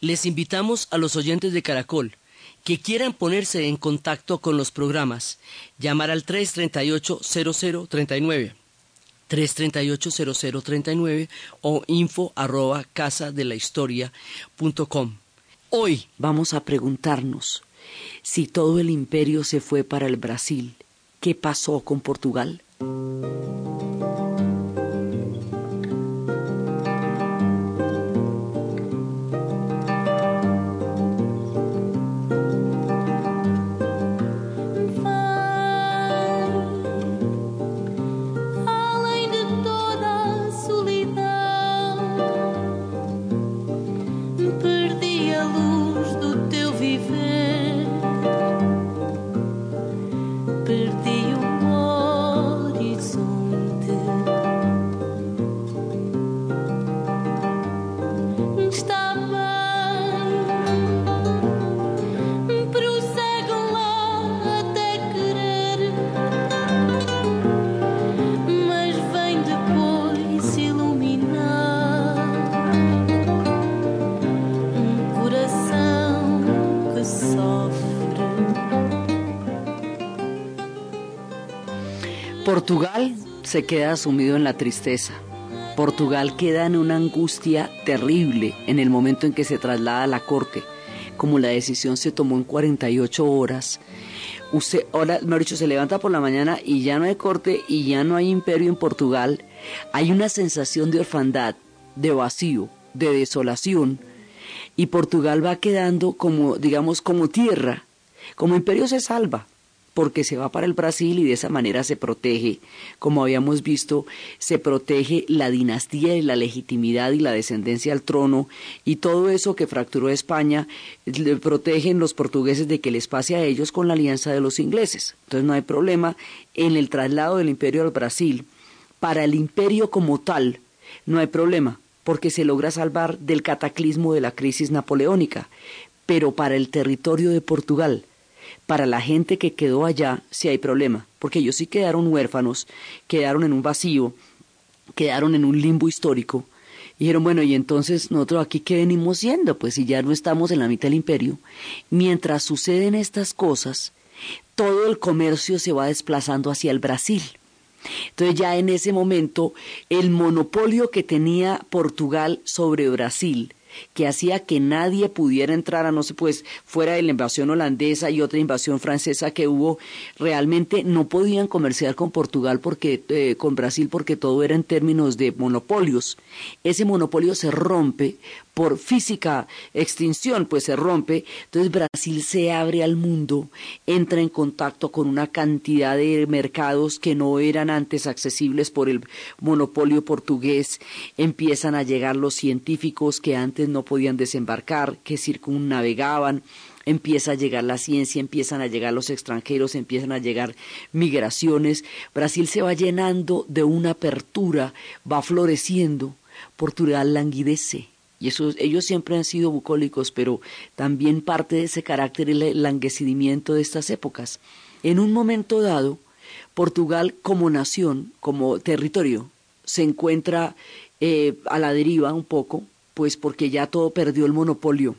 Les invitamos a los oyentes de Caracol que quieran ponerse en contacto con los programas, llamar al 338-0039, 338-0039 o info arroba casa de la historia Hoy vamos a preguntarnos si todo el imperio se fue para el Brasil, ¿qué pasó con Portugal? Portugal se queda sumido en la tristeza. Portugal queda en una angustia terrible en el momento en que se traslada a la corte. Como la decisión se tomó en 48 horas, usted, ahora, mejor dicho, se levanta por la mañana y ya no hay corte y ya no hay imperio en Portugal. Hay una sensación de orfandad, de vacío, de desolación y Portugal va quedando como, digamos, como tierra. Como imperio se salva, porque se va para el Brasil y de esa manera se protege, como habíamos visto, se protege la dinastía y la legitimidad y la descendencia al trono y todo eso que fracturó España, le protegen los portugueses de que les pase a ellos con la alianza de los ingleses. Entonces no hay problema en el traslado del imperio al Brasil. Para el imperio como tal, no hay problema, porque se logra salvar del cataclismo de la crisis napoleónica, pero para el territorio de Portugal, para la gente que quedó allá sí hay problema, porque ellos sí quedaron huérfanos, quedaron en un vacío, quedaron en un limbo histórico. Y dijeron, bueno, y entonces nosotros aquí qué venimos siendo, pues si ya no estamos en la mitad del imperio. Mientras suceden estas cosas, todo el comercio se va desplazando hacia el Brasil. Entonces ya en ese momento el monopolio que tenía Portugal sobre Brasil que hacía que nadie pudiera entrar a no sé pues fuera de la invasión holandesa y otra invasión francesa que hubo. Realmente no podían comerciar con Portugal porque eh, con Brasil porque todo era en términos de monopolios. Ese monopolio se rompe por física extinción, pues se rompe. Entonces Brasil se abre al mundo, entra en contacto con una cantidad de mercados que no eran antes accesibles por el monopolio portugués. Empiezan a llegar los científicos que antes no podían desembarcar, que circunnavegaban empieza a llegar la ciencia, empiezan a llegar los extranjeros, empiezan a llegar migraciones. Brasil se va llenando de una apertura, va floreciendo. Portugal languidece, y eso, ellos siempre han sido bucólicos, pero también parte de ese carácter es el languecimiento de estas épocas. En un momento dado, Portugal como nación, como territorio, se encuentra eh, a la deriva un poco, pues porque ya todo perdió el monopolio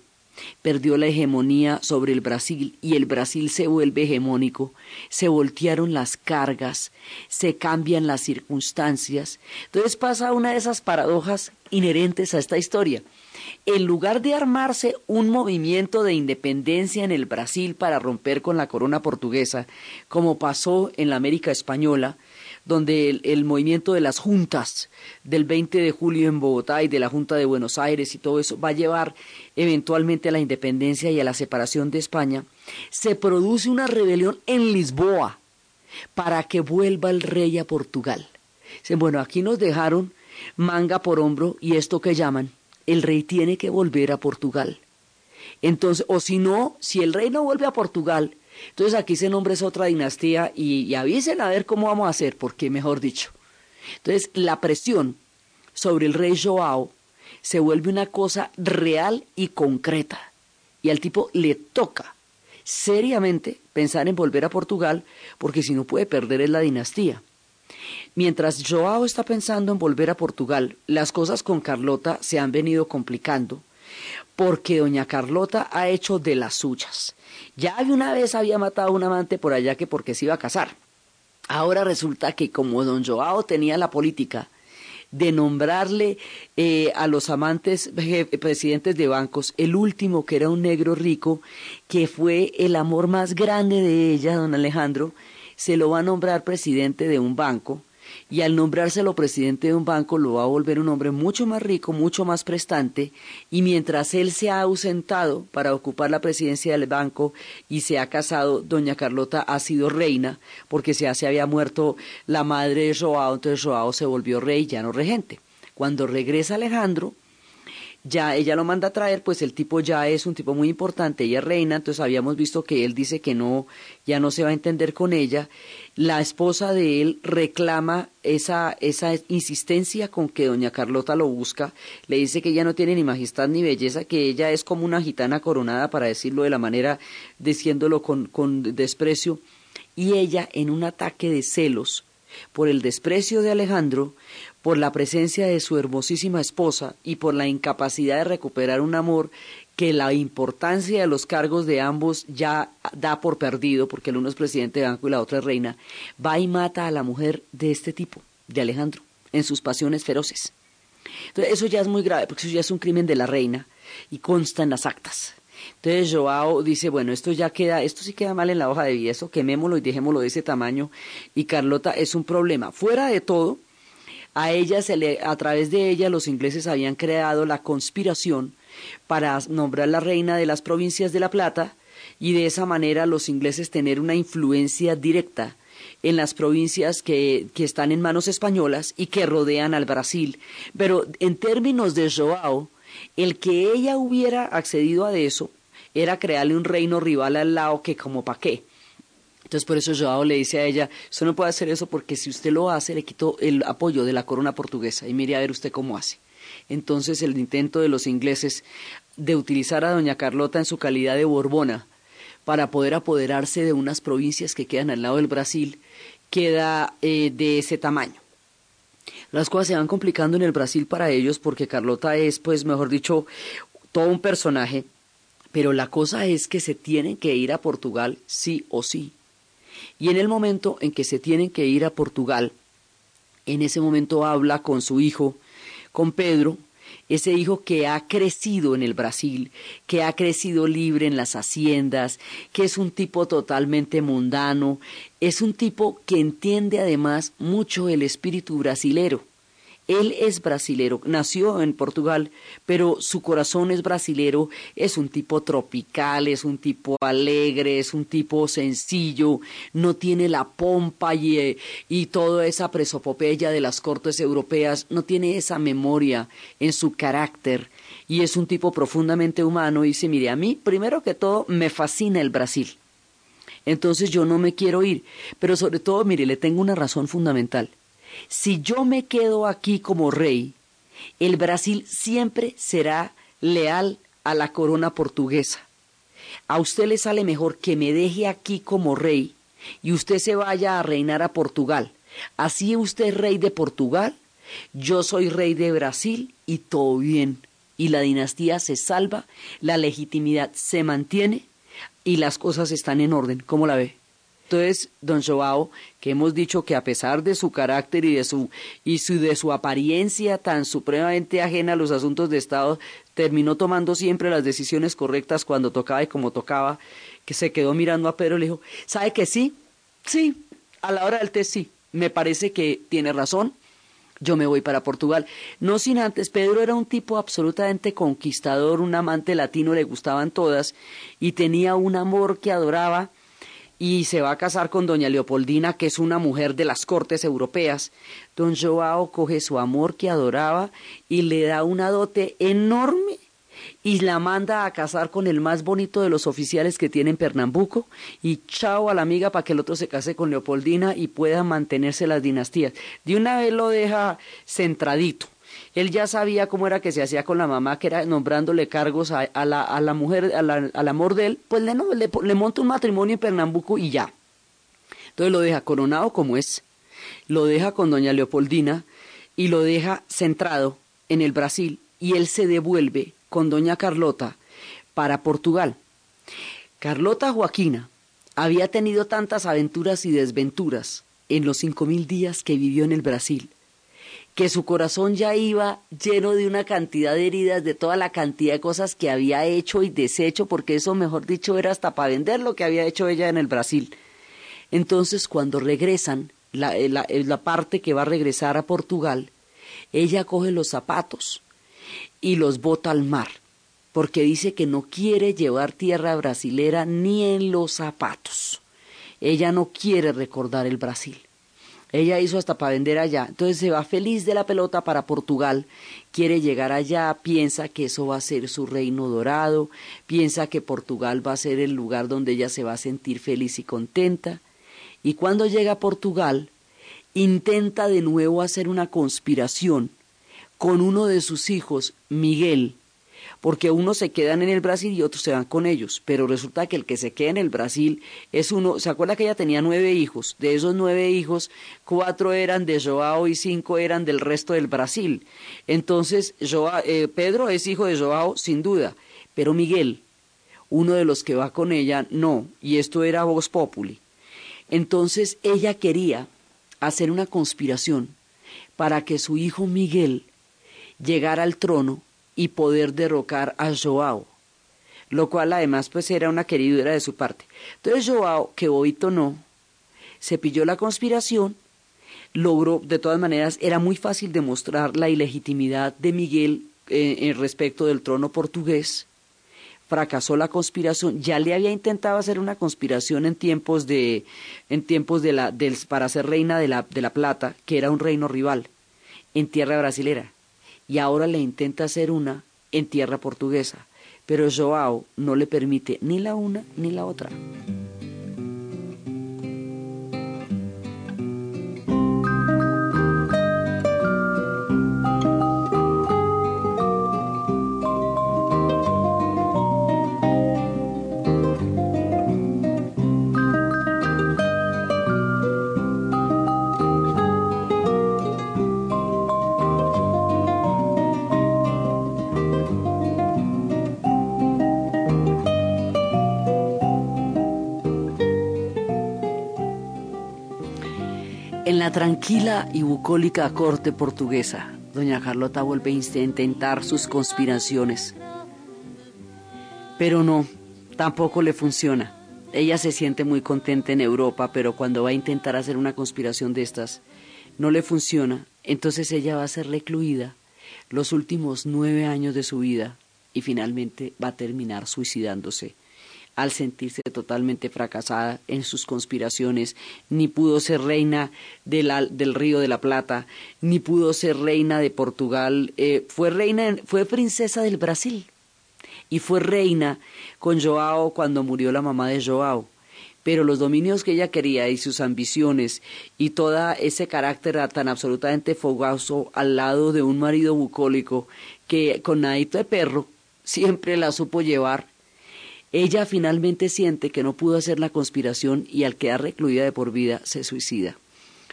perdió la hegemonía sobre el Brasil y el Brasil se vuelve hegemónico, se voltearon las cargas, se cambian las circunstancias. Entonces pasa una de esas paradojas inherentes a esta historia. En lugar de armarse un movimiento de independencia en el Brasil para romper con la corona portuguesa, como pasó en la América española, donde el, movimiento de las juntas del 20 de julio en Bogotá y de la Junta de Buenos Aires y todo eso va a llevar eventualmente a la independencia y a la separación de España, se produce una rebelión en Lisboa para que vuelva el rey a Portugal. bueno, aquí nos dejaron manga por hombro y esto que llaman, el rey tiene que volver a Portugal. Entonces, o si no, si el rey no vuelve a Portugal, entonces aquí se nombra esa otra dinastía y, avisen a ver cómo vamos a hacer, porque mejor dicho. Entonces la presión sobre el rey Joao se vuelve una cosa real y concreta. Y al tipo le toca seriamente pensar en volver a Portugal, porque si no puede perder es la dinastía. Mientras Joao está pensando en volver a Portugal, las cosas con Carlota se han venido complicando porque doña Carlota ha hecho de las suyas. Ya una vez había matado a un amante por allá que porque se iba a casar. Ahora resulta que como don Joao tenía la política de nombrarle eh, a los amantes presidentes de bancos, el último que era un negro rico, que fue el amor más grande de ella, don Alejandro, se lo va a nombrar presidente de un banco y al nombrárselo presidente de un banco lo va a volver un hombre mucho más rico, mucho más prestante, y mientras él se ha ausentado para ocupar la presidencia del banco y se ha casado, doña Carlota ha sido reina, porque se, se había muerto la madre de Joao, entonces Joao se volvió rey, ya no regente. Cuando regresa Alejandro, ya ella lo manda a traer, pues el tipo ya es un tipo muy importante, ella es reina, entonces habíamos visto que él dice que no, ya no se va a entender con ella. La esposa de él reclama esa, esa insistencia con que doña Carlota lo busca, le dice que ella no tiene ni majestad ni belleza, que ella es como una gitana coronada, para decirlo de la manera, diciéndolo con, con desprecio, y ella en un ataque de celos por el desprecio de Alejandro, por la presencia de su hermosísima esposa y por la incapacidad de recuperar un amor que la importancia de los cargos de ambos ya da por perdido, porque el uno es presidente de banco y la otra es reina, va y mata a la mujer de este tipo, de Alejandro, en sus pasiones feroces. Entonces, eso ya es muy grave, porque eso ya es un crimen de la reina y consta en las actas. Entonces Joao dice, bueno, esto ya queda, esto sí queda mal en la hoja de vida, eso quemémoslo y dejémoslo de ese tamaño. Y Carlota es un problema. Fuera de todo, a ella se le, a través de ella los ingleses habían creado la conspiración para nombrar la reina de las provincias de La Plata y de esa manera los ingleses tener una influencia directa en las provincias que, que, están en manos españolas y que rodean al Brasil. Pero en términos de Joao, el que ella hubiera accedido a eso era crearle un reino rival al lado que como pa' qué. Entonces por eso Joao le dice a ella, usted no puede hacer eso porque si usted lo hace le quito el apoyo de la corona portuguesa y mire a ver usted cómo hace. Entonces el intento de los ingleses de utilizar a doña Carlota en su calidad de Borbona para poder apoderarse de unas provincias que quedan al lado del Brasil queda eh, de ese tamaño. Las cosas se van complicando en el Brasil para ellos porque Carlota es, pues, mejor dicho, todo un personaje, pero la cosa es que se tienen que ir a Portugal sí o sí. Y en el momento en que se tienen que ir a Portugal, en ese momento habla con su hijo, con Pedro, ese hijo que ha crecido en el Brasil, que ha crecido libre en las haciendas, que es un tipo totalmente mundano, es un tipo que entiende además mucho el espíritu brasilero. Él es brasilero, nació en Portugal, pero su corazón es brasilero, es un tipo tropical, es un tipo alegre, es un tipo sencillo, no tiene la pompa y, eh, y toda esa presopopeya de las cortes europeas, no tiene esa memoria en su carácter. Y es un tipo profundamente humano y dice, mire, a mí primero que todo me fascina el Brasil. Entonces yo no me quiero ir, pero sobre todo, mire, le tengo una razón fundamental si yo me quedo aquí como rey, el Brasil siempre será leal a la corona portuguesa. A usted le sale mejor que me deje aquí como rey y usted se vaya a reinar a Portugal. Así usted es rey de Portugal, yo soy rey de Brasil y todo bien. Y la dinastía se salva, la legitimidad se mantiene y las cosas están en orden. ¿Cómo la ve? Entonces, don Joao, que hemos dicho que a pesar de su carácter y de su, y su, de su apariencia tan supremamente ajena a los asuntos de Estado, terminó tomando siempre las decisiones correctas cuando tocaba y como tocaba, que se quedó mirando a Pedro y le dijo, ¿sabe que sí? Sí, a la hora del test sí, me parece que tiene razón, yo me voy para Portugal. No sin antes, Pedro era un tipo absolutamente conquistador, un amante latino, le gustaban todas, y tenía un amor que adoraba y se va a casar con doña Leopoldina, que es una mujer de las cortes europeas. Don Joao coge su amor que adoraba y le da una dote enorme y la manda a casar con el más bonito de los oficiales que tiene en Pernambuco y chao a la amiga para que el otro se case con Leopoldina y pueda mantenerse las dinastías. De una vez lo deja centradito. Él ya sabía cómo era que se hacía con la mamá, que era nombrándole cargos a, la, a la, mujer, al amor de él, pues le, no, le, le monta un matrimonio en Pernambuco y ya. Entonces lo deja coronado como es, lo deja con doña Leopoldina y lo deja centrado en el Brasil y él se devuelve con doña Carlota para Portugal. Carlota Joaquina había tenido tantas aventuras y desventuras en los cinco mil días que vivió en el Brasil, que su corazón ya iba lleno de una cantidad de heridas, de toda la cantidad de cosas que había hecho y deshecho, porque eso, mejor dicho, era hasta para vender lo que había hecho ella en el Brasil. Entonces, cuando regresan, la, la, la parte que va a regresar a Portugal, ella coge los zapatos y los bota al mar, porque dice que no quiere llevar tierra brasilera ni en los zapatos. Ella no quiere recordar el Brasil. Ella hizo hasta para vender allá. Entonces se va feliz de la pelota para Portugal, quiere llegar allá, piensa que eso va a ser su reino dorado, piensa que Portugal va a ser el lugar donde ella se va a sentir feliz y contenta. Y cuando llega a Portugal, intenta de nuevo hacer una conspiración con uno de sus hijos, Miguel, porque unos se quedan en el Brasil y otros se van con ellos, pero resulta que el que se queda en el Brasil es uno, ¿se acuerda que ella tenía nueve hijos? De esos nueve hijos, cuatro eran de Joao y cinco eran del resto del Brasil. Entonces, Joao, eh, Pedro es hijo de Joao, sin duda, pero Miguel, uno de los que va con ella, no, y esto era Vox Populi. Entonces ella quería hacer una conspiración para que su hijo Miguel llegara al trono y poder derrocar a Joao, lo cual además pues era una queridura de su parte. Entonces Joao, que Boito no, se pilló la conspiración, logró, de todas maneras, era muy fácil demostrar la ilegitimidad de Miguel eh, en respecto del trono portugués, fracasó la conspiración, ya le había intentado hacer una conspiración en tiempos de, en tiempos de la, del, para ser reina de la, de la Plata, que era un reino rival, en tierra brasilera y ahora le intenta hacer una en tierra portuguesa, pero Joao no le permite ni la una ni la otra. La tranquila y bucólica corte portuguesa, doña Carlota vuelve a intentar sus conspiraciones. Pero no, tampoco le funciona. Ella se siente muy contenta en Europa, pero cuando va a intentar hacer una conspiración de estas, no le funciona. Entonces ella va a ser recluida los últimos nueve años de su vida y finalmente va a terminar suicidándose al sentirse totalmente fracasada en sus conspiraciones, ni pudo ser reina del Río de la Plata, ni pudo ser reina de Portugal, eh, fue reina, fue princesa del Brasil y fue reina con Joao cuando murió la mamá de Joao. Pero los dominios que ella quería y sus ambiciones y todo ese carácter tan absolutamente fogoso al lado de un marido bucólico que con nadito de perro siempre la supo llevar ella finalmente siente que no pudo hacer la conspiración y al quedar recluida de por vida se suicida.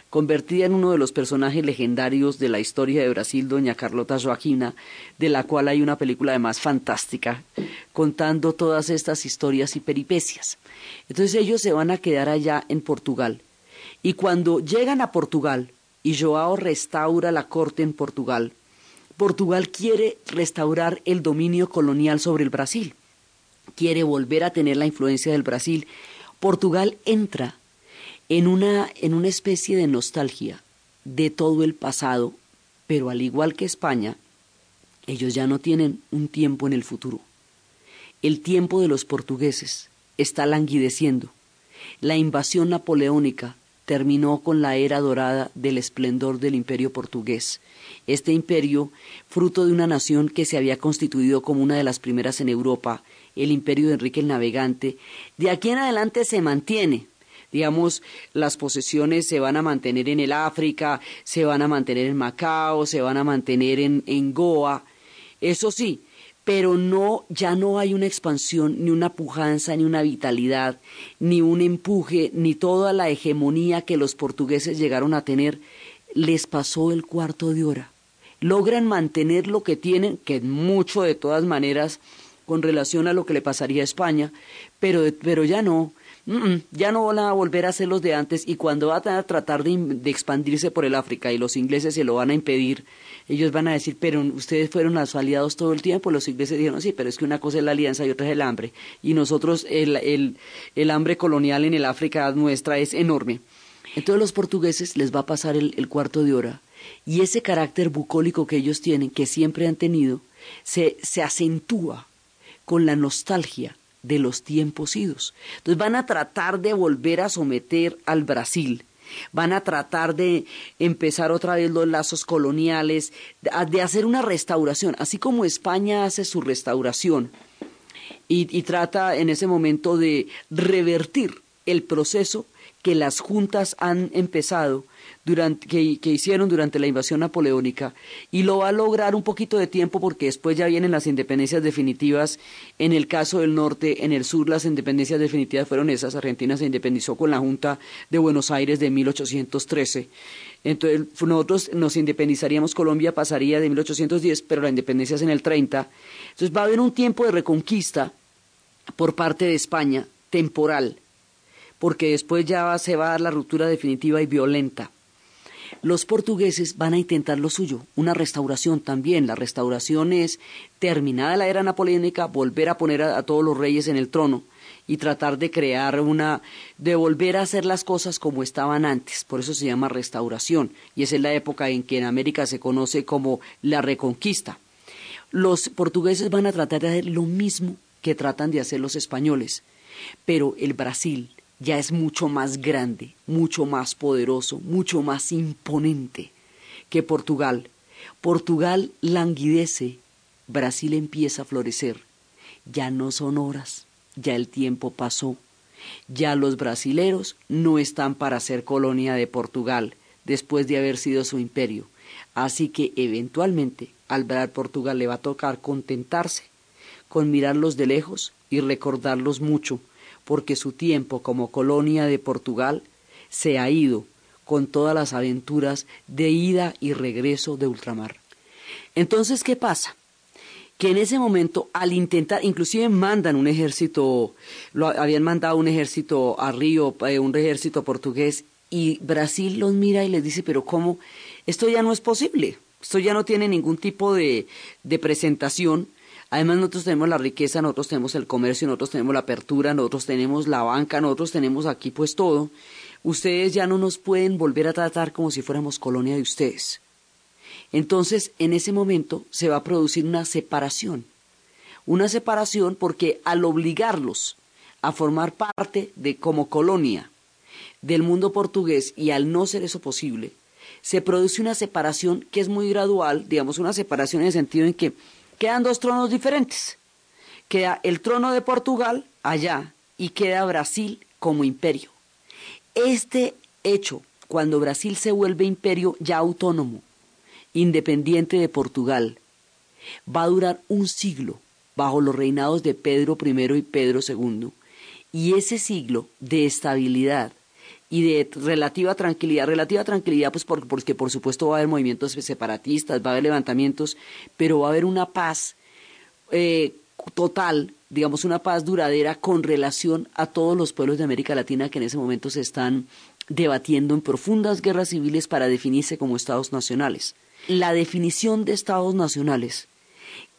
Convertida en uno de los personajes legendarios de la historia de Brasil, doña Carlota Joaquina, de la cual hay una película además fantástica, contando todas estas historias y peripecias. Entonces ellos se van a quedar allá en Portugal. Y cuando llegan a Portugal y Joao restaura la corte en Portugal, Portugal quiere restaurar el dominio colonial sobre el Brasil quiere volver a tener la influencia del Brasil, Portugal entra en una, en una especie de nostalgia de todo el pasado, pero al igual que España, ellos ya no tienen un tiempo en el futuro. El tiempo de los portugueses está languideciendo. La invasión napoleónica terminó con la era dorada del esplendor del imperio portugués. Este imperio, fruto de una nación que se había constituido como una de las primeras en Europa, el imperio de Enrique el Navegante, de aquí en adelante se mantiene. Digamos, las posesiones se van a mantener en el África, se van a mantener en Macao, se van a mantener en, en Goa, eso sí, pero no, ya no hay una expansión, ni una pujanza, ni una vitalidad, ni un empuje, ni toda la hegemonía que los portugueses llegaron a tener, les pasó el cuarto de hora. logran mantener lo que tienen, que mucho de todas maneras con relación a lo que le pasaría a España, pero, pero ya no, ya no van a volver a ser los de antes y cuando van a tratar de, expandirse por el África y los ingleses se lo van a impedir, ellos van a decir, pero ustedes fueron los aliados todo el tiempo, los ingleses dijeron, sí, pero es que una cosa es la alianza y otra es el hambre, y nosotros el, el, el hambre colonial en el África nuestra es enorme. Entonces los portugueses les va a pasar el, el cuarto de hora y ese carácter bucólico que ellos tienen, que siempre han tenido, se, se acentúa con la nostalgia de los tiempos idos. Entonces van a tratar de volver a someter al Brasil, van a tratar de empezar otra vez los lazos coloniales, de hacer una restauración, así como España hace su restauración y, y trata en ese momento de revertir el proceso que las juntas han empezado durante, que, que, hicieron durante la invasión napoleónica y lo va a lograr un poquito de tiempo porque después ya vienen las independencias definitivas. En el caso del norte, en el sur las independencias definitivas fueron esas. Argentina se independizó con la Junta de Buenos Aires de 1813. Entonces nosotros nos independizaríamos, Colombia pasaría de 1810, pero la independencia es en el 30. Entonces va a haber un tiempo de reconquista por parte de España, temporal, porque después ya se va a dar la ruptura definitiva y violenta los portugueses van a intentar lo suyo, una restauración también. La restauración es, terminada la era napoleónica, volver a poner a, todos los reyes en el trono y tratar de crear una, de volver a hacer las cosas como estaban antes. Por eso se llama restauración. Y esa es la época en que en América se conoce como la reconquista. Los portugueses van a tratar de hacer lo mismo que tratan de hacer los españoles. Pero el Brasil, ya es mucho más grande, mucho más poderoso, mucho más imponente que Portugal. Portugal languidece, Brasil empieza a florecer. Ya no son horas, ya el tiempo pasó. Ya los brasileros no están para ser colonia de Portugal después de haber sido su imperio. Así que eventualmente al ver Portugal le va a tocar contentarse con mirarlos de lejos y recordarlos mucho porque su tiempo como colonia de Portugal se ha ido con todas las aventuras de ida y regreso de ultramar. Entonces, ¿qué pasa? Que en ese momento, al intentar, inclusive mandan un ejército, lo habían mandado un ejército a Río, eh, un ejército portugués, y Brasil los mira y les dice, pero ¿cómo? Esto ya no es posible, esto ya no tiene ningún tipo de, de presentación, Además nosotros tenemos la riqueza, nosotros tenemos el comercio, nosotros tenemos la apertura, nosotros tenemos la banca, nosotros tenemos aquí pues todo. Ustedes ya no nos pueden volver a tratar como si fuéramos colonia de ustedes. Entonces, en ese momento se va a producir una separación. Una separación porque al obligarlos a formar parte de como colonia del mundo portugués y al no ser eso posible, se produce una separación que es muy gradual, digamos una separación en el sentido en que quedan dos tronos diferentes. Queda el trono de Portugal allá y queda Brasil como imperio. Este hecho, cuando Brasil se vuelve imperio ya autónomo, independiente de Portugal, va a durar un siglo bajo los reinados de Pedro I y Pedro II. Y ese siglo de estabilidad y de relativa tranquilidad, relativa tranquilidad pues porque por supuesto va a haber movimientos separatistas, va a haber levantamientos, pero va a haber una paz eh, total, digamos una paz duradera con relación a todos los pueblos de América Latina que en ese momento se están debatiendo en profundas guerras civiles para definirse como estados nacionales. La definición de estados nacionales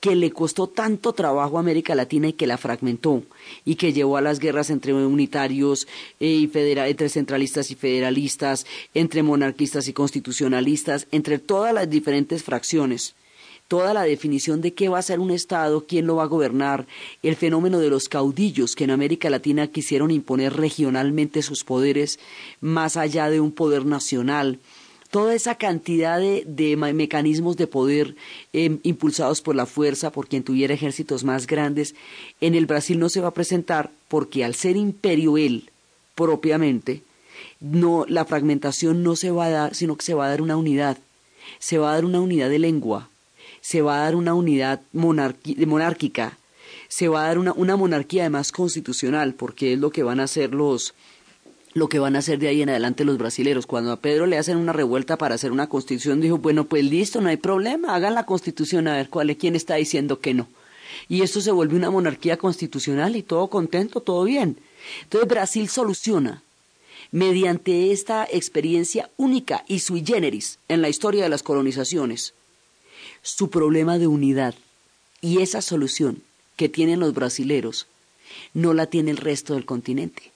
que le costó tanto trabajo a América Latina y que la fragmentó y que llevó a las guerras entre unitarios eh, y federal, entre centralistas y federalistas, entre monarquistas y constitucionalistas, entre todas las diferentes fracciones. Toda la definición de qué va a ser un Estado, quién lo va a gobernar, el fenómeno de los caudillos que en América Latina quisieron imponer regionalmente sus poderes más allá de un poder nacional, toda esa cantidad de, de mecanismos de poder eh, impulsados por la fuerza, por quien tuviera ejércitos más grandes, en el Brasil no se va a presentar porque al ser imperio él propiamente, no, la fragmentación no se va a dar, sino que se va a dar una unidad, se va a dar una unidad de lengua, se va a dar una unidad monárquica, se va a dar una, una monarquía además constitucional, porque es lo que van a hacer los, lo que van a hacer de ahí en adelante los brasileros. Cuando a Pedro le hacen una revuelta para hacer una constitución, dijo, bueno, pues listo, no hay problema, hagan la constitución a ver cuál es, quién está diciendo que no. Y esto se vuelve una monarquía constitucional y todo contento, todo bien. Entonces Brasil soluciona mediante esta experiencia única y sui generis en la historia de las colonizaciones su problema de unidad. Y esa solución que tienen los brasileros no la tiene el resto del continente.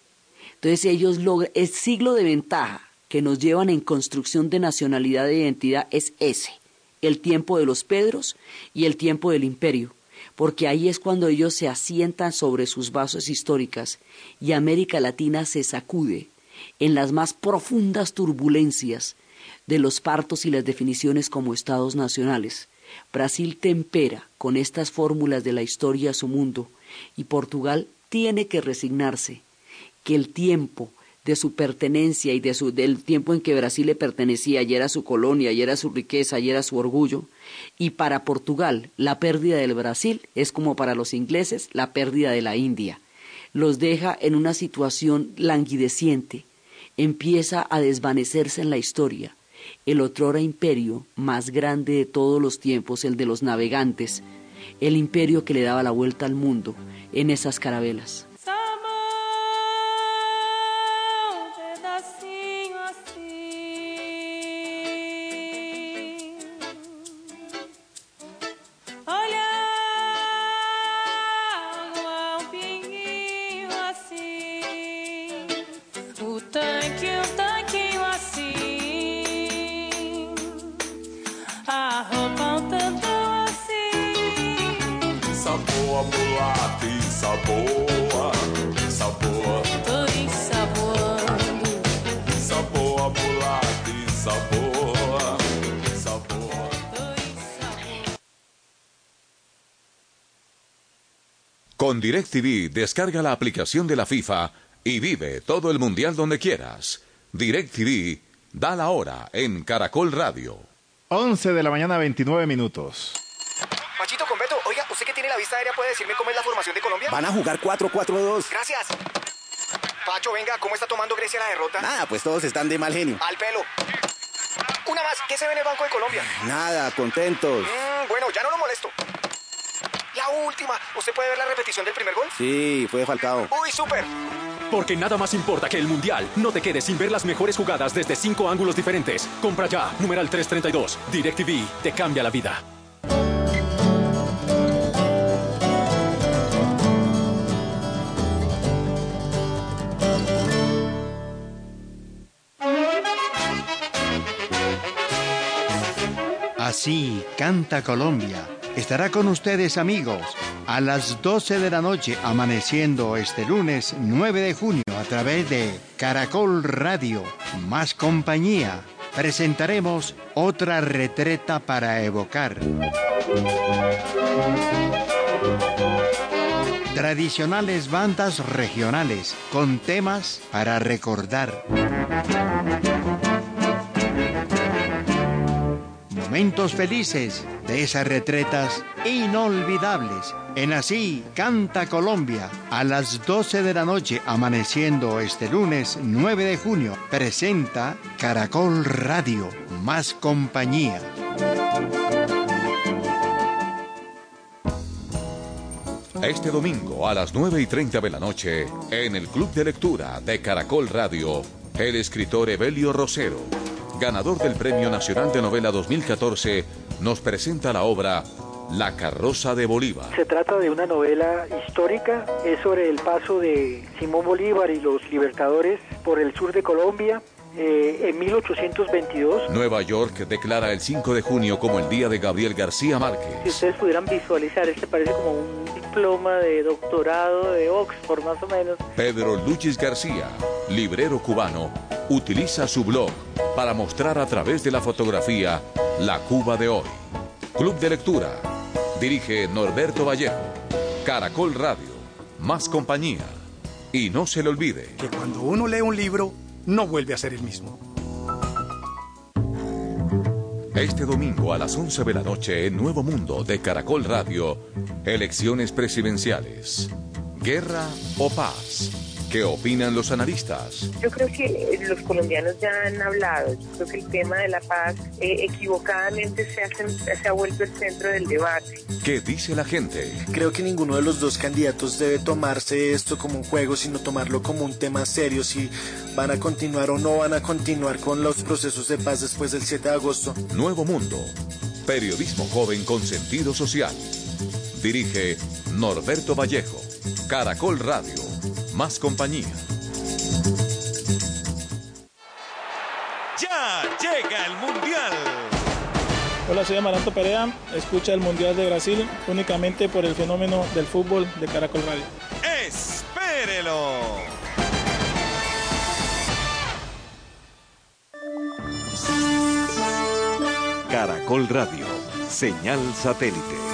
Entonces ellos logran, el siglo de ventaja que nos llevan en construcción de nacionalidad e identidad es ese, el tiempo de los Pedros y el tiempo del imperio, porque ahí es cuando ellos se asientan sobre sus bases históricas y América Latina se sacude en las más profundas turbulencias de los partos y las definiciones como estados nacionales. Brasil tempera con estas fórmulas de la historia a su mundo y Portugal tiene que resignarse que el tiempo de su pertenencia y de su, del tiempo en que Brasil le pertenecía, y era su colonia, y era su riqueza, y era su orgullo, y para Portugal la pérdida del Brasil es como para los ingleses la pérdida de la India. Los deja en una situación languideciente, empieza a desvanecerse en la historia. El otrora imperio más grande de todos los tiempos, el de los navegantes, el imperio que le daba la vuelta al mundo en esas carabelas. Con DirecTV descarga la aplicación de la FIFA y vive todo el mundial donde quieras. DirecTV da la hora en Caracol Radio. 11 de la mañana 29 minutos. Machito Conveto, oiga, usted que tiene la vista aérea puede decirme cómo es la formación de Colombia. Van a jugar 4-4-2. Gracias. Pacho, venga, ¿cómo está tomando Grecia la derrota? Nada, pues todos están de mal genio. Al pelo. Una más, ¿qué se ve en el Banco de Colombia? Nada, contentos. Mm, bueno, ya no lo molesto. La última. ¿Usted puede ver la repetición del primer gol? Sí, fue faltado. Uy, súper. Porque nada más importa que el Mundial. No te quedes sin ver las mejores jugadas desde cinco ángulos diferentes. Compra ya, numeral 332. DirecTV te cambia la vida. Así canta Colombia. Estará con ustedes amigos a las 12 de la noche amaneciendo este lunes 9 de junio a través de Caracol Radio Más Compañía. Presentaremos otra retreta para evocar. Tradicionales bandas regionales con temas para recordar momentos felices de esas retretas inolvidables. En Así Canta Colombia, a las 12 de la noche, amaneciendo este lunes 9 de junio, presenta Caracol Radio, más compañía. Este domingo a las 9 y 30 de la noche, en el Club de Lectura de Caracol Radio, el escritor Evelio Rosero ganador del Premio Nacional de Novela 2014, nos presenta la obra La carroza de Bolívar. Se trata de una novela histórica, es sobre el paso de Simón Bolívar y los libertadores por el sur de Colombia eh, en 1822. Nueva York declara el 5 de junio como el día de Gabriel García Márquez. Si ustedes pudieran visualizar, este parece como un diploma de doctorado de Oxford, más o menos. Pedro Luchis García, librero cubano, utiliza su blog para mostrar a través de la fotografía la Cuba de hoy. Club de Lectura. Dirige Norberto Vallejo. Caracol Radio. Más compañía. Y no se le olvide que cuando uno lee un libro, no vuelve a ser el mismo. Este domingo a las 11 de la noche en Nuevo Mundo de Caracol Radio, elecciones presidenciales. Guerra o paz. ¿Qué opinan los analistas? Yo creo que los colombianos ya han hablado. Yo creo que el tema de la paz eh, equivocadamente se, se ha vuelto el centro del debate. ¿Qué dice la gente? Creo que ninguno de los dos candidatos debe tomarse esto como un juego, sino tomarlo como un tema serio, si van a continuar o no van a continuar con los procesos de paz después del 7 de agosto. Nuevo Mundo. Periodismo joven con sentido social. Dirige Norberto Vallejo. Caracol Radio. Más compañía. Ya llega el Mundial. Hola, soy Amaranto Perea. Escucha el Mundial de Brasil únicamente por el fenómeno del fútbol de Caracol Radio. ¡Espérelo! Caracol Radio. Señal satélite.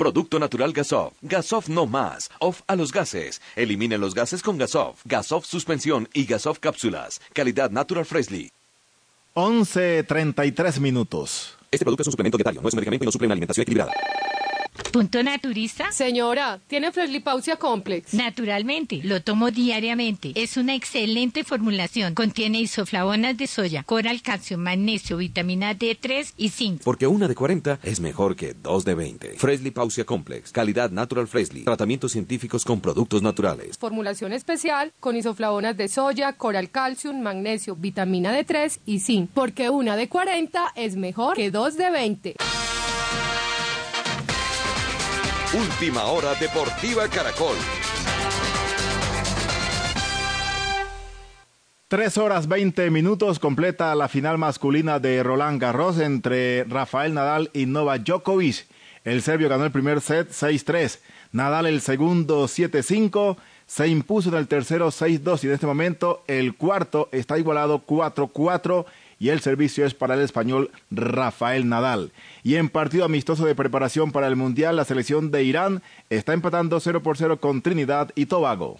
Producto natural Gasof. Gasof no más. Off a los gases. Elimine los gases con Gasof. Gasof suspensión y Gasof cápsulas. Calidad Natural Freshly. 11.33 minutos. Este producto es un suplemento dietario, no es un medicamento y no suple una alimentación equilibrada. ¿Punto naturista? Señora, ¿tiene Freslipausia Complex? Naturalmente, lo tomo diariamente. Es una excelente formulación. Contiene isoflavonas de soya, coral, calcio, magnesio, vitamina D3 y zinc. Porque una de 40 es mejor que dos de 20. Fresley Pausia Complex. Calidad Natural Fresley. Tratamientos científicos con productos naturales. Formulación especial con isoflavonas de soya, coral, calcium, magnesio, vitamina D3 y zinc. Porque una de 40 es mejor que dos de 20. Última hora Deportiva Caracol. Tres horas 20 minutos completa la final masculina de Roland Garros entre Rafael Nadal y Novak Djokovic. El serbio ganó el primer set 6-3. Nadal el segundo 7-5. Se impuso en el tercero 6-2 y en este momento el cuarto está igualado 4-4 y el servicio es para el español Rafael Nadal. Y en partido amistoso de preparación para el Mundial, la selección de Irán está empatando 0 por 0 con Trinidad y Tobago.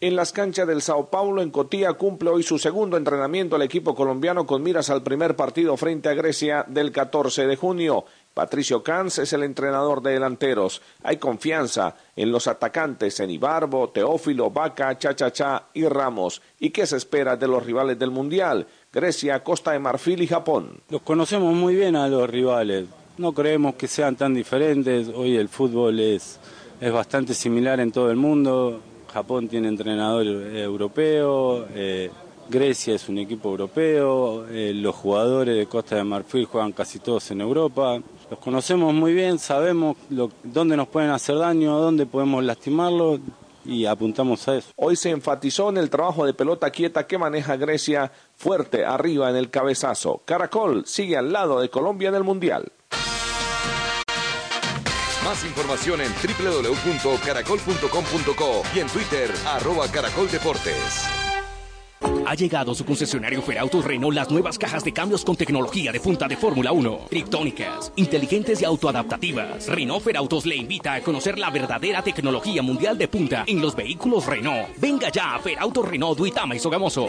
En las canchas del Sao Paulo, en Cotía, cumple hoy su segundo entrenamiento el equipo colombiano con miras al primer partido frente a Grecia del 14 de junio. Patricio Cans es el entrenador de delanteros. Hay confianza en los atacantes en Ibarbo, Teófilo, Vaca, Chachachá y Ramos. ¿Y qué se espera de los rivales del Mundial? Grecia, Costa de Marfil y Japón. Los conocemos muy bien a los rivales. No creemos que sean tan diferentes. Hoy el fútbol es, es bastante similar en todo el mundo. Japón tiene entrenador europeo. Eh, Grecia es un equipo europeo, eh, los jugadores de Costa de Marfil juegan casi todos en Europa, los conocemos muy bien, sabemos dónde nos pueden hacer daño, dónde podemos lastimarlos y apuntamos a eso. Hoy se enfatizó en el trabajo de pelota quieta que maneja Grecia fuerte arriba en el cabezazo. Caracol sigue al lado de Colombia en el Mundial. Más información en www.caracol.com.co y en Twitter, arroba Caracol Deportes. Ha llegado su concesionario Ferautos Renault las nuevas cajas de cambios con tecnología de punta de Fórmula 1, trictónicas, inteligentes y autoadaptativas. Renault Ferautos le invita a conocer la verdadera tecnología mundial de punta en los vehículos Renault. Venga ya a Ferautos Renault Duitama y Sogamoso.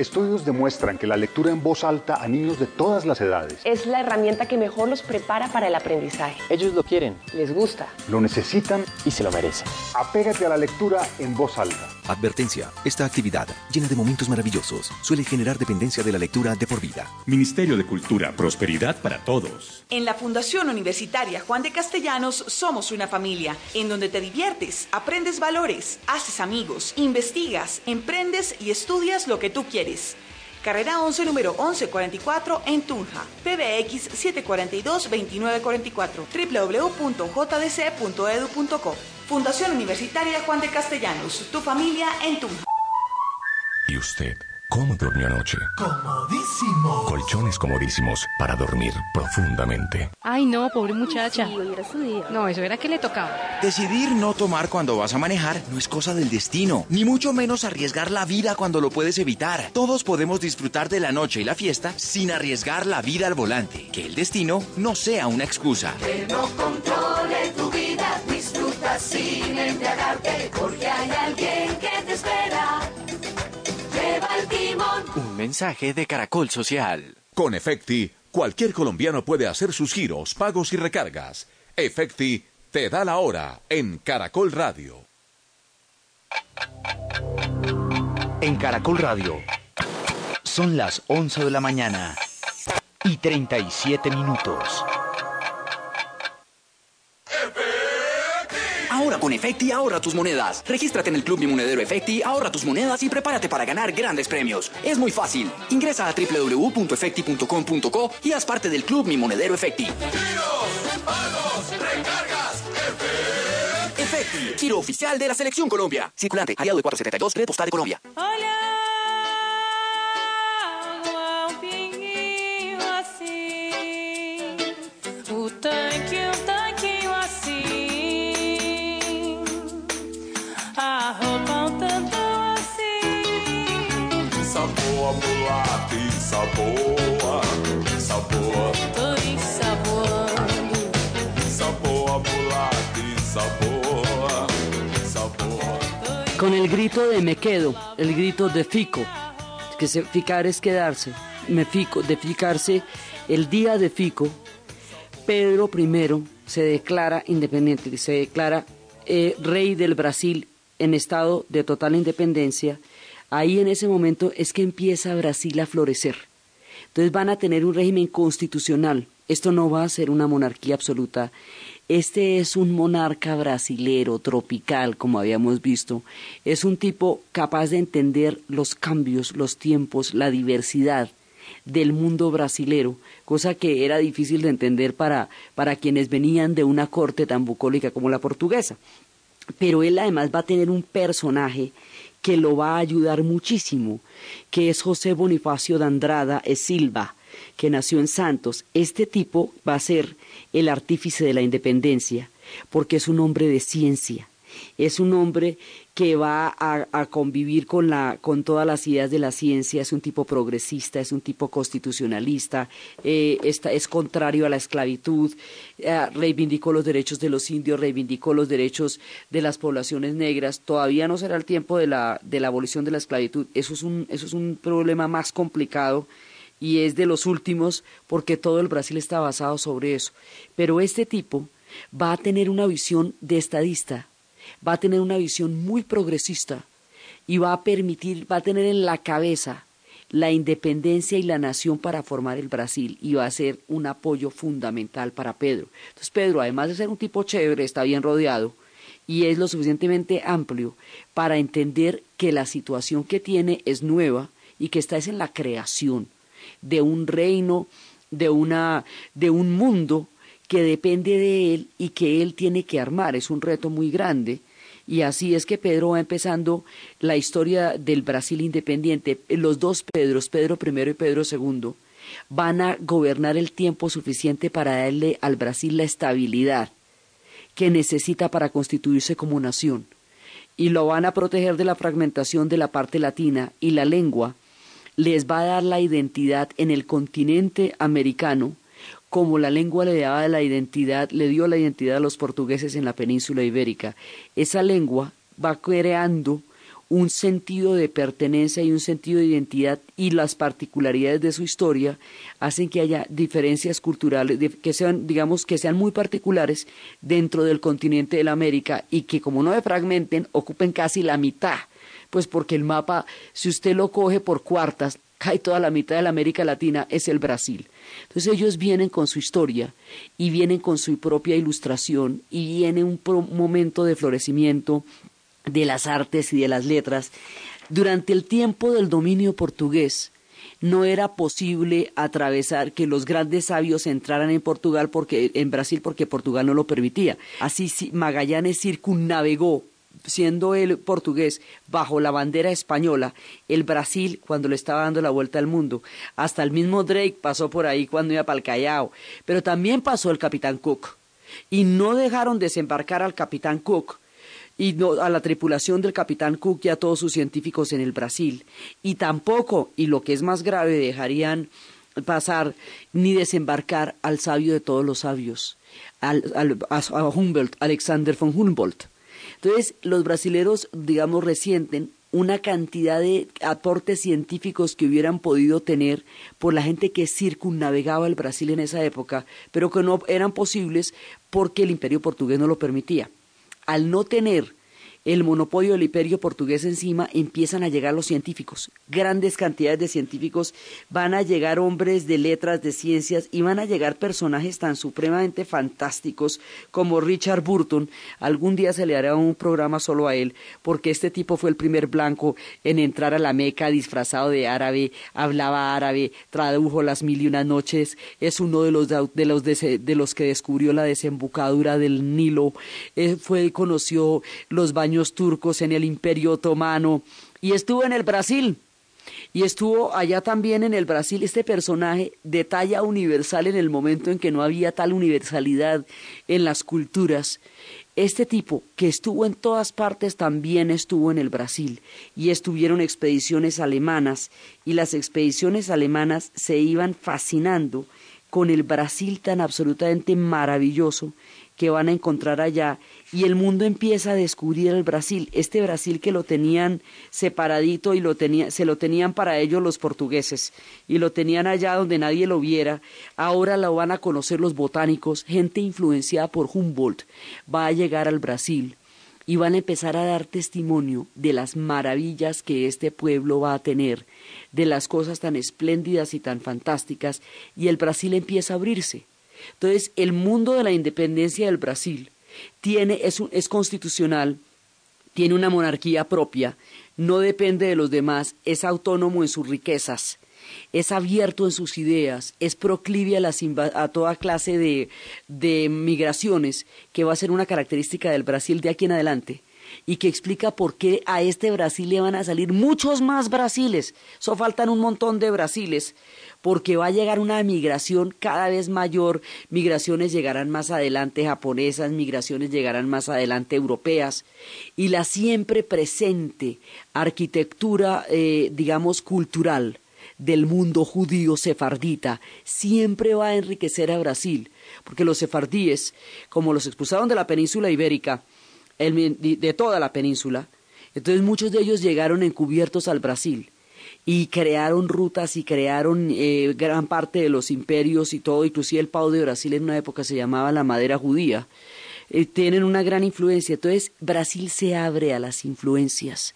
Estudios demuestran que la lectura en voz alta a niños de todas las edades es la herramienta que mejor los prepara para el aprendizaje. Ellos lo quieren, les gusta, lo necesitan y se lo merecen. Apégate a la lectura en voz alta. Advertencia, esta actividad, llena de momentos maravillosos, suele generar dependencia de la lectura de por vida. Ministerio de Cultura, Prosperidad para Todos. En la Fundación Universitaria Juan de Castellanos somos una familia en donde te diviertes, aprendes valores, haces amigos, investigas, emprendes y estudias lo que tú quieres. Carrera 11, número 1144 en Tunja. PBX 742-2944. www.jdc.edu.co. Fundación Universitaria Juan de Castellanos. Tu familia en Tunja. ¿Y usted? ¿Cómo durmió anoche? Comodísimo. Colchones comodísimos para dormir profundamente. Ay, no, pobre muchacha. Sí, hoy era su día. No, eso era que le tocaba. Decidir no tomar cuando vas a manejar no es cosa del destino, ni mucho menos arriesgar la vida cuando lo puedes evitar. Todos podemos disfrutar de la noche y la fiesta sin arriesgar la vida al volante. Que el destino no sea una excusa. Que no controle tu vida, disfruta sin embriagarte, porque hay alguien que te espera. Mensaje de Caracol Social. Con Efecti, cualquier colombiano puede hacer sus giros, pagos y recargas. Efecti te da la hora en Caracol Radio. En Caracol Radio son las 11 de la mañana y 37 minutos. Ahora con Efecti ahorra tus monedas. Regístrate en el Club Mi Monedero Efecti, ahorra tus monedas y prepárate para ganar grandes premios. Es muy fácil. Ingresa a www.efecti.com.co y haz parte del Club Mi Monedero Efecti. Efecti, giro oficial de la Selección Colombia. Circulante, aliado de 472, Red Postal de Colombia. O saboa. Saboa. Tô ensaboando. Saboa, mulata saboa. Saboa. Con el grito de me quedo, el grito de fico, que se, ficar es quedarse, me fico, de ficarse, el día de fico, Pedro I se declara independiente, se declara eh, rey del Brasil en estado de total independencia. Ahí en ese momento es que empieza Brasil a florecer. Entonces van a tener un régimen constitucional. Esto no va a ser una monarquía absoluta. Este es un monarca brasilero, tropical, como habíamos visto. Es un tipo capaz de entender los cambios, los tiempos, la diversidad del mundo brasilero, cosa que era difícil de entender para, para quienes venían de una corte tan bucólica como la portuguesa. Pero él además va a tener un personaje que lo va a ayudar muchísimo, que es José Bonifacio de Andrada e Silva, que nació en Santos. Este tipo va a ser el artífice de la independencia, porque es un hombre de ciencia, es un hombre que va a, convivir con, la, con todas las ideas de la ciencia, es un tipo progresista, es un tipo constitucionalista, eh, es contrario a la esclavitud, eh, reivindicó los derechos de los indios, reivindicó los derechos de las poblaciones negras. Todavía no será el tiempo de la, de la abolición de la esclavitud, eso es un problema más complicado y es de los últimos porque todo el Brasil está basado sobre eso. Pero este tipo va a tener una visión de estadista, va a tener una visión muy progresista y va a permitir, va a tener en la cabeza la independencia y la nación para formar el Brasil y va a ser un apoyo fundamental para Pedro. Entonces Pedro, además de ser un tipo chévere, está bien rodeado y es lo suficientemente amplio para entender que la situación que tiene es nueva y que está es en la creación de un reino, de una de un mundo que depende de él y que él tiene que armar. Es un reto muy grande. Y así es que Pedro va empezando la historia del Brasil independiente. Los dos Pedros, Pedro I y Pedro II, van a gobernar el tiempo suficiente para darle al Brasil la estabilidad que necesita para constituirse como nación. Y lo van a proteger de la fragmentación de la parte latina y la lengua les va a dar la identidad en el continente americano como la lengua le daba la identidad, le dio la identidad a los portugueses en la península ibérica. Esa lengua va creando un sentido de pertenencia y un sentido de identidad y las particularidades de su historia hacen que haya diferencias culturales que sean digamos que sean muy particulares dentro del continente de la América y que como no se fragmenten ocupen casi la mitad pues porque el mapa si usted lo coge por cuartas cae toda la mitad de la América Latina es el Brasil. Entonces ellos vienen con su historia y vienen con su propia ilustración y viene un momento de florecimiento de las artes y de las letras. Durante el tiempo del dominio portugués no era posible atravesar que los grandes sabios entraran en Portugal porque en Brasil porque Portugal no lo permitía. Así Magallanes circunnavegó siendo el portugués bajo la bandera española, el Brasil cuando le estaba dando la vuelta al mundo, hasta el mismo Drake pasó por ahí cuando iba para el Callao, pero también pasó el capitán Cook. Y no dejaron desembarcar al capitán Cook y no, a la tripulación del capitán Cook y a todos sus científicos en el Brasil. Y tampoco y lo que es más grave dejarían pasar ni desembarcar al sabio de todos los sabios, al, al, a Humboldt, Alexander von Humboldt. Entonces, los brasileros, digamos, resienten una cantidad de aportes científicos que hubieran podido tener por la gente que circunnavegaba el Brasil en esa época, pero que no eran posibles porque el imperio portugués no lo permitía. Al no tener el monopolio del imperio portugués encima, empiezan a llegar los científicos. Grandes cantidades de científicos, van a llegar hombres de letras, de ciencias, y van a llegar personajes tan supremamente fantásticos como Richard Burton. Algún día se le hará un programa solo a él, porque este tipo fue el primer blanco en entrar a la Meca disfrazado de árabe, hablaba árabe, tradujo las mil y una noches, es uno de los, de los, de los que descubrió la desembocadura del Nilo, eh, fue conoció los baños turcos en el Imperio Otomano y estuvo en el Brasil. Y estuvo allá también en el Brasil este personaje de talla universal en el momento en que no había tal universalidad en las culturas. Este tipo, que estuvo en todas partes, también estuvo en el Brasil y estuvieron expediciones alemanas y las expediciones alemanas se iban fascinando con el Brasil tan absolutamente maravilloso que van a encontrar allá. Y el mundo empieza a descubrir el Brasil, este Brasil que lo tenían separadito y lo tenía, se lo tenían para ellos los portugueses. Y lo tenían allá donde nadie lo viera, ahora lo van a conocer los botánicos, gente influenciada por Humboldt. Va a llegar al Brasil y van a empezar a dar testimonio de las maravillas que este pueblo va a tener, de las cosas tan espléndidas y tan fantásticas, y el Brasil empieza a abrirse. Entonces, el mundo de la independencia del Brasil tiene, es, es constitucional, tiene una monarquía propia, no depende de los demás, es autónomo en sus riquezas, es abierto en sus ideas, es proclive a, las a toda clase de, de migraciones, que va a ser una característica del Brasil de aquí en adelante y que explica por qué a este Brasil le van a salir muchos más Brasiles. Eso faltan un montón de Brasiles, porque va a llegar una migración cada vez mayor, migraciones llegarán más adelante japonesas, migraciones llegarán más adelante europeas, y la siempre presente arquitectura, eh, digamos, cultural del mundo judío sefardita siempre va a enriquecer a Brasil, porque los sefardíes, como los expulsaron de la península ibérica, de toda la península. Entonces muchos de ellos llegaron encubiertos al Brasil y crearon rutas y crearon eh, gran parte de los imperios y todo, inclusive el pavo de Brasil en una época se llamaba la madera judía. Eh, tienen una gran influencia. Entonces Brasil se abre a las influencias.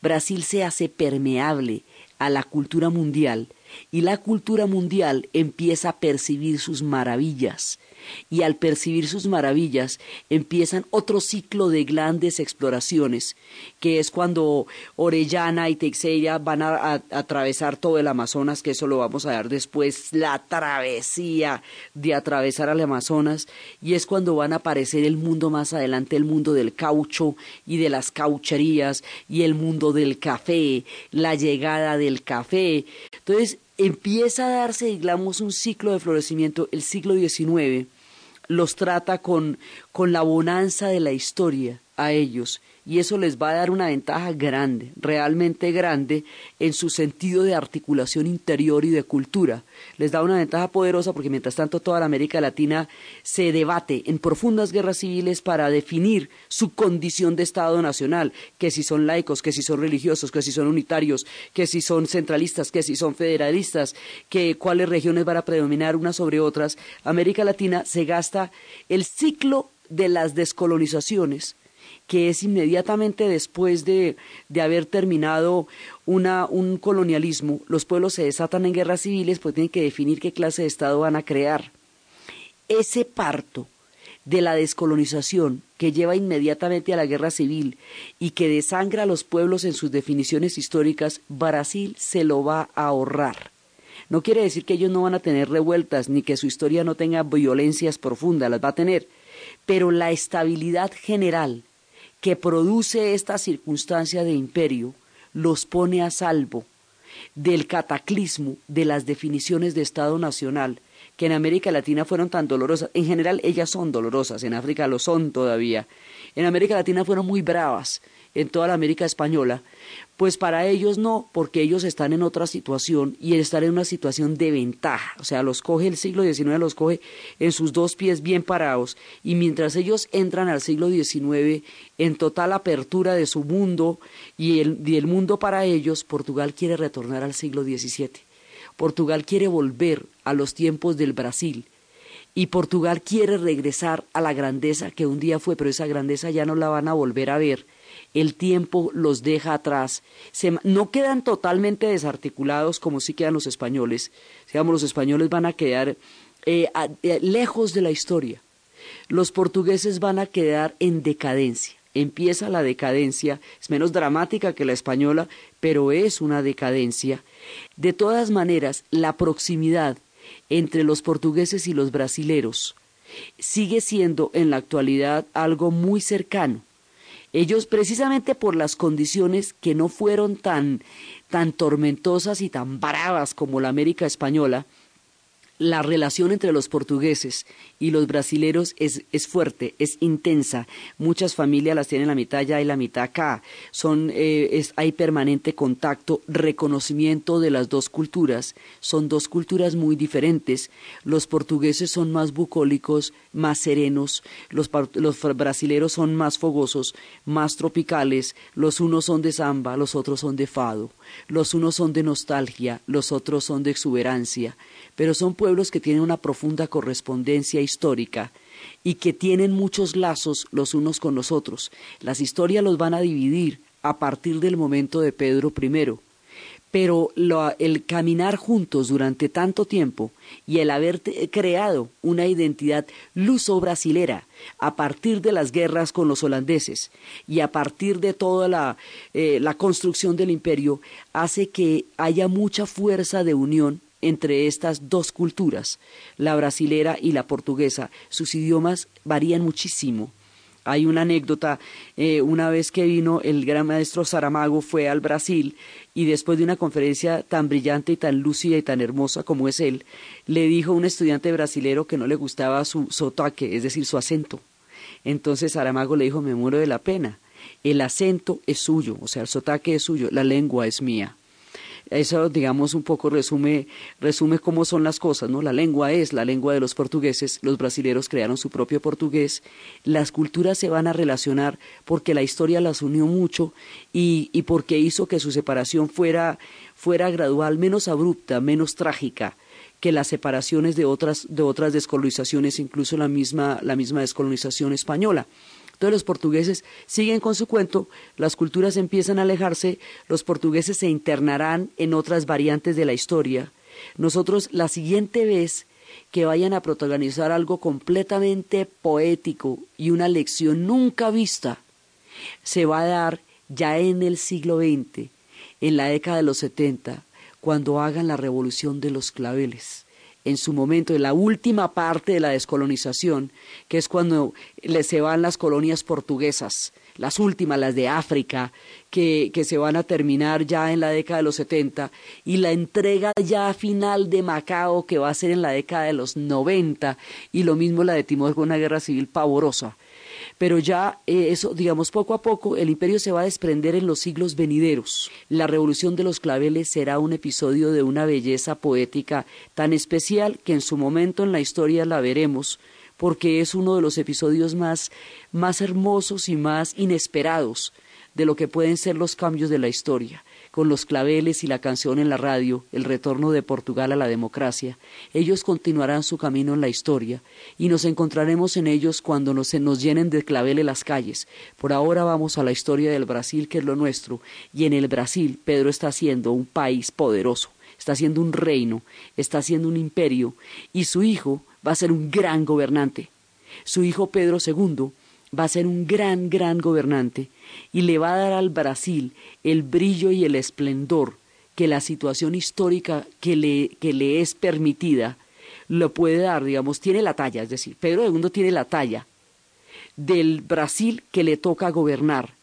Brasil se hace permeable a la cultura mundial y la cultura mundial empieza a percibir sus maravillas y al percibir sus maravillas empiezan otro ciclo de grandes exploraciones, que es cuando Orellana y Teixeira van a, atravesar todo el Amazonas, que eso lo vamos a dar después, la travesía de atravesar al Amazonas, y es cuando van a aparecer el mundo más adelante, el mundo del caucho y de las caucherías y el mundo del café, la llegada del café. Entonces, empieza a darse, digamos, un ciclo de florecimiento, el siglo XIX, los trata con, con la bonanza de la historia a ellos y eso les va a dar una ventaja grande, realmente grande, en su sentido de articulación interior y de cultura. Les da una ventaja poderosa porque mientras tanto toda la América Latina se debate en profundas guerras civiles para definir su condición de Estado nacional, que si son laicos, que si son religiosos, que si son unitarios, que si son centralistas, que si son federalistas, que cuáles regiones van a predominar unas sobre otras. América Latina se gasta el ciclo de las descolonizaciones que es inmediatamente después de, de haber terminado una, un colonialismo, los pueblos se desatan en guerras civiles, pues tienen que definir qué clase de Estado van a crear. Ese parto de la descolonización que lleva inmediatamente a la guerra civil y que desangra a los pueblos en sus definiciones históricas, Brasil se lo va a ahorrar. No quiere decir que ellos no van a tener revueltas ni que su historia no tenga violencias profundas, las va a tener, pero la estabilidad general que produce esta circunstancia de imperio los pone a salvo del cataclismo de las definiciones de Estado nacional que en América Latina fueron tan dolorosas. En general ellas son dolorosas, en África lo son todavía. En América Latina fueron muy bravas, en toda la América española, pues para ellos no, porque ellos están en otra situación y están en una situación de ventaja. O sea, los coge el siglo XIX, los coge en sus dos pies bien parados y mientras ellos entran al siglo XIX en total apertura de su mundo y el, y el mundo para ellos, Portugal quiere retornar al siglo XVII. Portugal quiere volver a los tiempos del Brasil. Y Portugal quiere regresar a la grandeza que un día fue, pero esa grandeza ya no la van a volver a ver el tiempo los deja atrás. Se, no quedan totalmente desarticulados como sí quedan los españoles. Digamos, los españoles van a quedar eh, lejos de la historia. Los portugueses van a quedar en decadencia. Empieza la decadencia, es menos dramática que la española, pero es una decadencia. De todas maneras, la proximidad entre los portugueses y los brasileros sigue siendo en la actualidad algo muy cercano. Ellos precisamente por las condiciones que no fueron tan, tan tormentosas y tan bravas como la América española, la relación entre los portugueses y los brasileros es, es, fuerte, es intensa. Muchas familias las tienen la mitad allá y la mitad acá. Son, eh, es, hay permanente contacto, reconocimiento de las dos culturas. Son dos culturas muy diferentes. Los portugueses son más bucólicos, más serenos. Los, los brasileros son más fogosos, más tropicales. Los unos son de samba, los otros son de fado. Los unos son de nostalgia, los otros son de exuberancia pero son pueblos que tienen una profunda correspondencia histórica y que tienen muchos lazos los unos con los otros. Las historias los van a dividir a partir del momento de Pedro I. Pero lo, el caminar juntos durante tanto tiempo y el haber creado una identidad luso-brasilera a partir de las guerras con los holandeses y a partir de toda la, eh, la construcción del imperio hace que haya mucha fuerza de unión entre estas dos culturas, la brasilera y la portuguesa. Sus idiomas varían muchísimo. Hay una anécdota, eh, una vez que vino el gran maestro Saramago fue al Brasil y después de una conferencia tan brillante y tan lúcida y tan hermosa como es él, le dijo a un estudiante brasilero que no le gustaba su sotaque, es decir, su acento. Entonces Saramago le dijo, me muero de la pena, el acento es suyo, o sea, el sotaque es suyo, la lengua es mía. Eso, digamos, un poco resume, resume cómo son las cosas, ¿no? La lengua es la lengua de los portugueses, los brasileros crearon su propio portugués, las culturas se van a relacionar porque la historia las unió mucho y, y porque hizo que su separación fuera, fuera gradual, menos abrupta, menos trágica que las separaciones de otras, de otras descolonizaciones, incluso la misma, la misma descolonización española. Entonces los portugueses siguen con su cuento, las culturas empiezan a alejarse, los portugueses se internarán en otras variantes de la historia. Nosotros la siguiente vez que vayan a protagonizar algo completamente poético y una lección nunca vista, se va a dar ya en el siglo XX, en la década de los 70, cuando hagan la revolución de los claveles en su momento, en la última parte de la descolonización, que es cuando se van las colonias portuguesas, las últimas, las de África, que, que, se van a terminar ya en la década de los 70, y la entrega ya final de Macao, que va a ser en la década de los 90, y lo mismo la de Timor con una guerra civil pavorosa pero ya eh, eso, digamos, poco a poco el imperio se va a desprender en los siglos venideros. La revolución de los claveles será un episodio de una belleza poética tan especial que en su momento en la historia la veremos, porque es uno de los episodios más, más hermosos y más inesperados de lo que pueden ser los cambios de la historia con los claveles y la canción en la radio, el retorno de Portugal a la democracia, ellos continuarán su camino en la historia y nos encontraremos en ellos cuando nos, nos llenen de claveles las calles. Por ahora vamos a la historia del Brasil, que es lo nuestro, y en el Brasil Pedro está siendo un país poderoso, está siendo un reino, está siendo un imperio, y su hijo va a ser un gran gobernante. Su hijo Pedro II va a ser un gran, gran gobernante y le va a dar al Brasil el brillo y el esplendor que la situación histórica que le, que le es permitida lo puede dar, digamos, tiene la talla, es decir, Pedro II tiene la talla del Brasil que le toca gobernar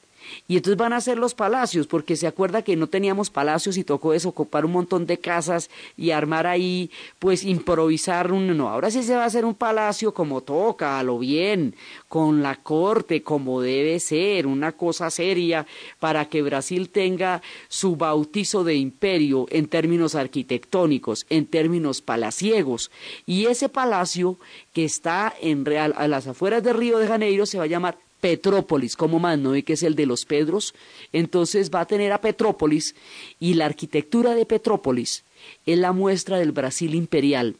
Y entonces van a hacer los palacios, porque se acuerda que no teníamos palacios y tocó desocupar un montón de casas y armar ahí, pues improvisar un... No, ahora sí se va a hacer un palacio como toca, a lo bien, con la corte, como debe ser, una cosa seria, para que Brasil tenga su bautizo de imperio en términos arquitectónicos, en términos palaciegos. Y ese palacio que está en real, a las afueras de Río de Janeiro se va a llamar Petrópolis, como más, ¿no ve que es el de los Pedros? Entonces va a tener a Petrópolis y la arquitectura de Petrópolis es la muestra del Brasil imperial.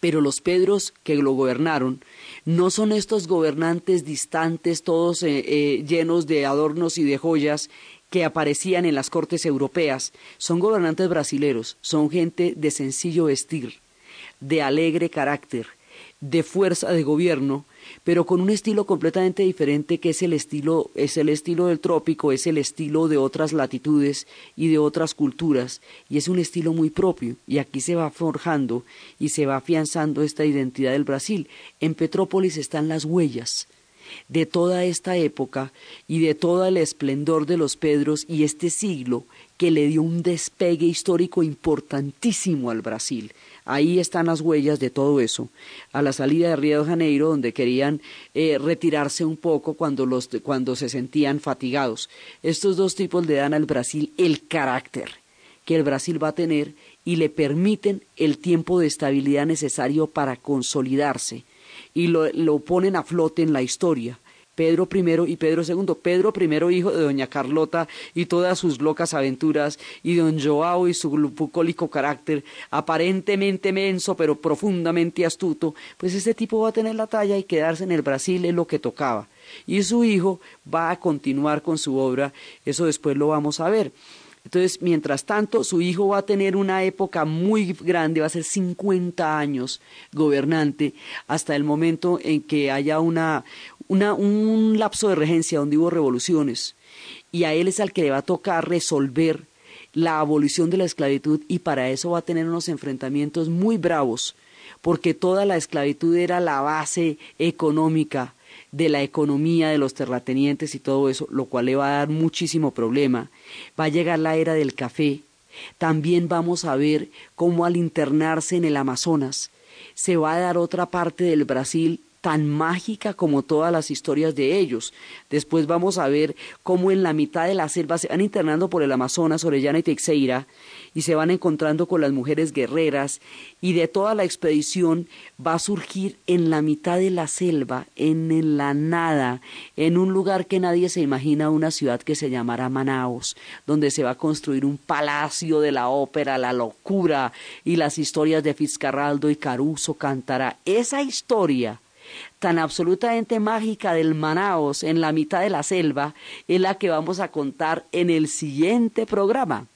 Pero los Pedros que lo gobernaron no son estos gobernantes distantes, todos eh, eh, llenos de adornos y de joyas que aparecían en las cortes europeas. Son gobernantes brasileros, son gente de sencillo vestir, de alegre carácter, de fuerza de gobierno, pero con un estilo completamente diferente que es el estilo es el estilo del trópico, es el estilo de otras latitudes y de otras culturas y es un estilo muy propio y aquí se va forjando y se va afianzando esta identidad del Brasil. En Petrópolis están las huellas de toda esta época y de todo el esplendor de los Pedros y este siglo que le dio un despegue histórico importantísimo al Brasil. Ahí están las huellas de todo eso. A la salida de Río de Janeiro, donde querían eh, retirarse un poco cuando, los, cuando se sentían fatigados. Estos dos tipos le dan al Brasil el carácter que el Brasil va a tener y le permiten el tiempo de estabilidad necesario para consolidarse y lo, lo ponen a flote en la historia. Pedro I y Pedro II. Pedro I, hijo de doña Carlota y todas sus locas aventuras, y don Joao y su bucólico carácter, aparentemente menso pero profundamente astuto, pues este tipo va a tener la talla y quedarse en el Brasil es lo que tocaba. Y su hijo va a continuar con su obra, eso después lo vamos a ver. Entonces, mientras tanto, su hijo va a tener una época muy grande, va a ser 50 años gobernante, hasta el momento en que haya una, un lapso de regencia donde hubo revoluciones. Y a él es al que le va a tocar resolver la abolición de la esclavitud y para eso va a tener unos enfrentamientos muy bravos, porque toda la esclavitud era la base económica de la economía de los terratenientes y todo eso, lo cual le va a dar muchísimo problema. Va a llegar la era del café. También vamos a ver cómo al internarse en el Amazonas se va a dar otra parte del Brasil tan mágica como todas las historias de ellos. Después vamos a ver cómo en la mitad de la selva se van internando por el Amazonas, Orellana y Teixeira, y se van encontrando con las mujeres guerreras, y de toda la expedición va a surgir en la mitad de la selva, en la nada, en un lugar que nadie se imagina, una ciudad que se llamará Manaos, donde se va a construir un palacio de la ópera, la locura, y las historias de Fitzcarraldo y Caruso cantará. Esa historia tan absolutamente mágica del Manaos en la mitad de la selva es la que vamos a contar en el siguiente programa.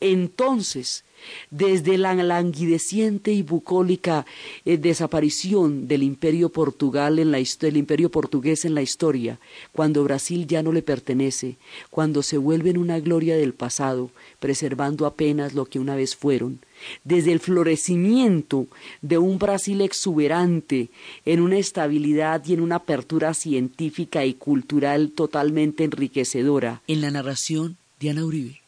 Entonces, desde la languideciente y bucólica eh, desaparición del imperio Portugal en la imperio portugués en la historia, cuando Brasil ya no le pertenece, cuando se vuelve en una gloria del pasado, preservando apenas lo que una vez fueron, desde el florecimiento de un Brasil exuberante, en una estabilidad y en una apertura científica y cultural totalmente enriquecedora. En la narración, Diana Uribe.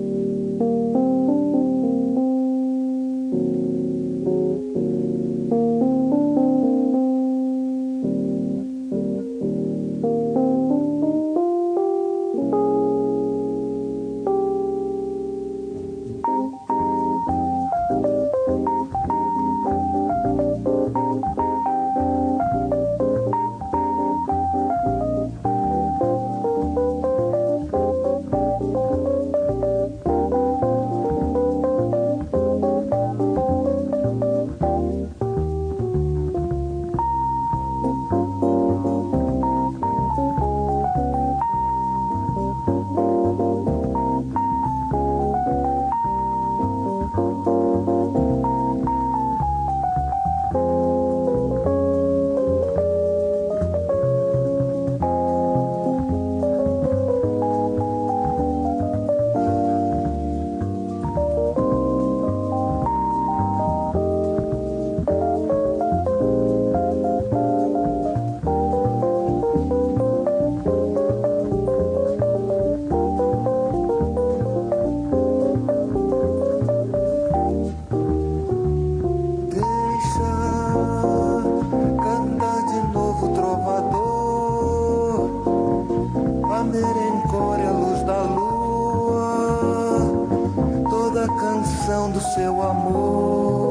Do seu amor.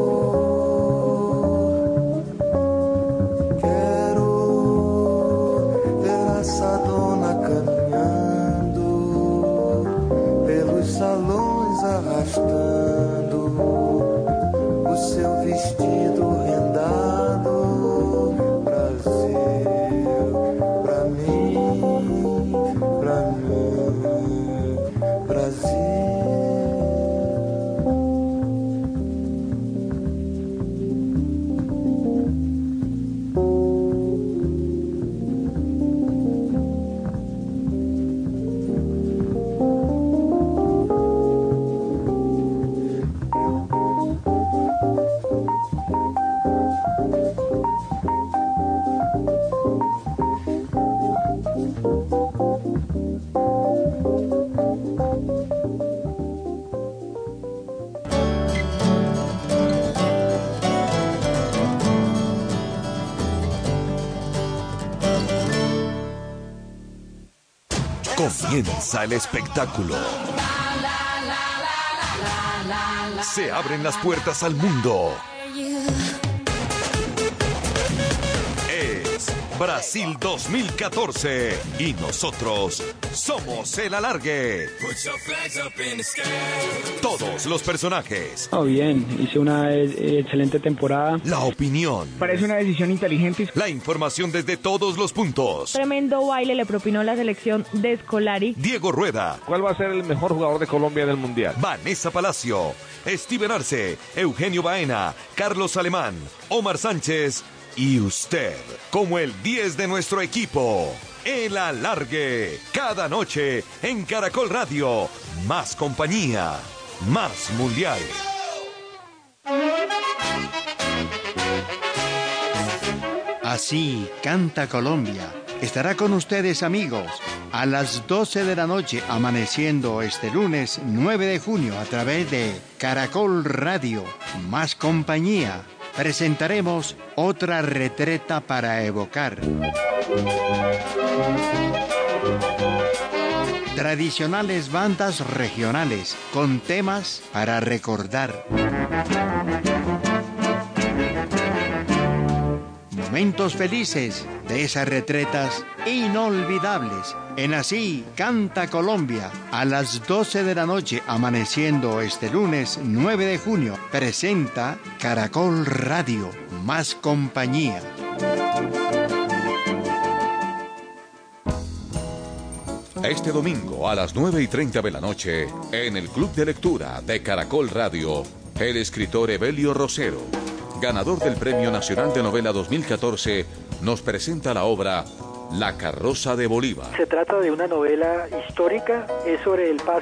Comienza el espectáculo. Se abren las puertas al mundo. Es Brasil 2014 y nosotros somos el alargue. Todos los personajes, Oh, bien, hice una eh, excelente temporada. la opinión, Parece una decisión inteligente. la información desde todos los puntos. Tremendo baile le propinó la selección de Scolari. Diego Rueda. ¿Cuál va a ser el mejor jugador de Colombia del Mundial? Vanessa Palacio, Steven Arce, Eugenio Baena, Carlos Alemán, Omar Sánchez y usted, como el 10 de nuestro equipo. El alargue, cada noche en Caracol Radio. Más compañía, más mundial. Así canta Colombia. Estará con ustedes amigos a las 12 de la noche amaneciendo este lunes 9 de junio a través de Caracol Radio. Más compañía. Presentaremos otra retreta para evocar. Tradicionales bandas regionales con temas para recordar. Momentos felices de esas retretas inolvidables. En Así Canta Colombia a las 12 de la noche amaneciendo este lunes 9 de junio. Presenta Caracol Radio. Más compañía. Este domingo a las 9 y 30 de la noche, en el Club de Lectura de Caracol Radio, el escritor Evelio Rosero, ganador del Premio Nacional de Novela 2014, nos presenta la obra La Carroza de Bolívar. Se trata de una novela histórica, es sobre el paso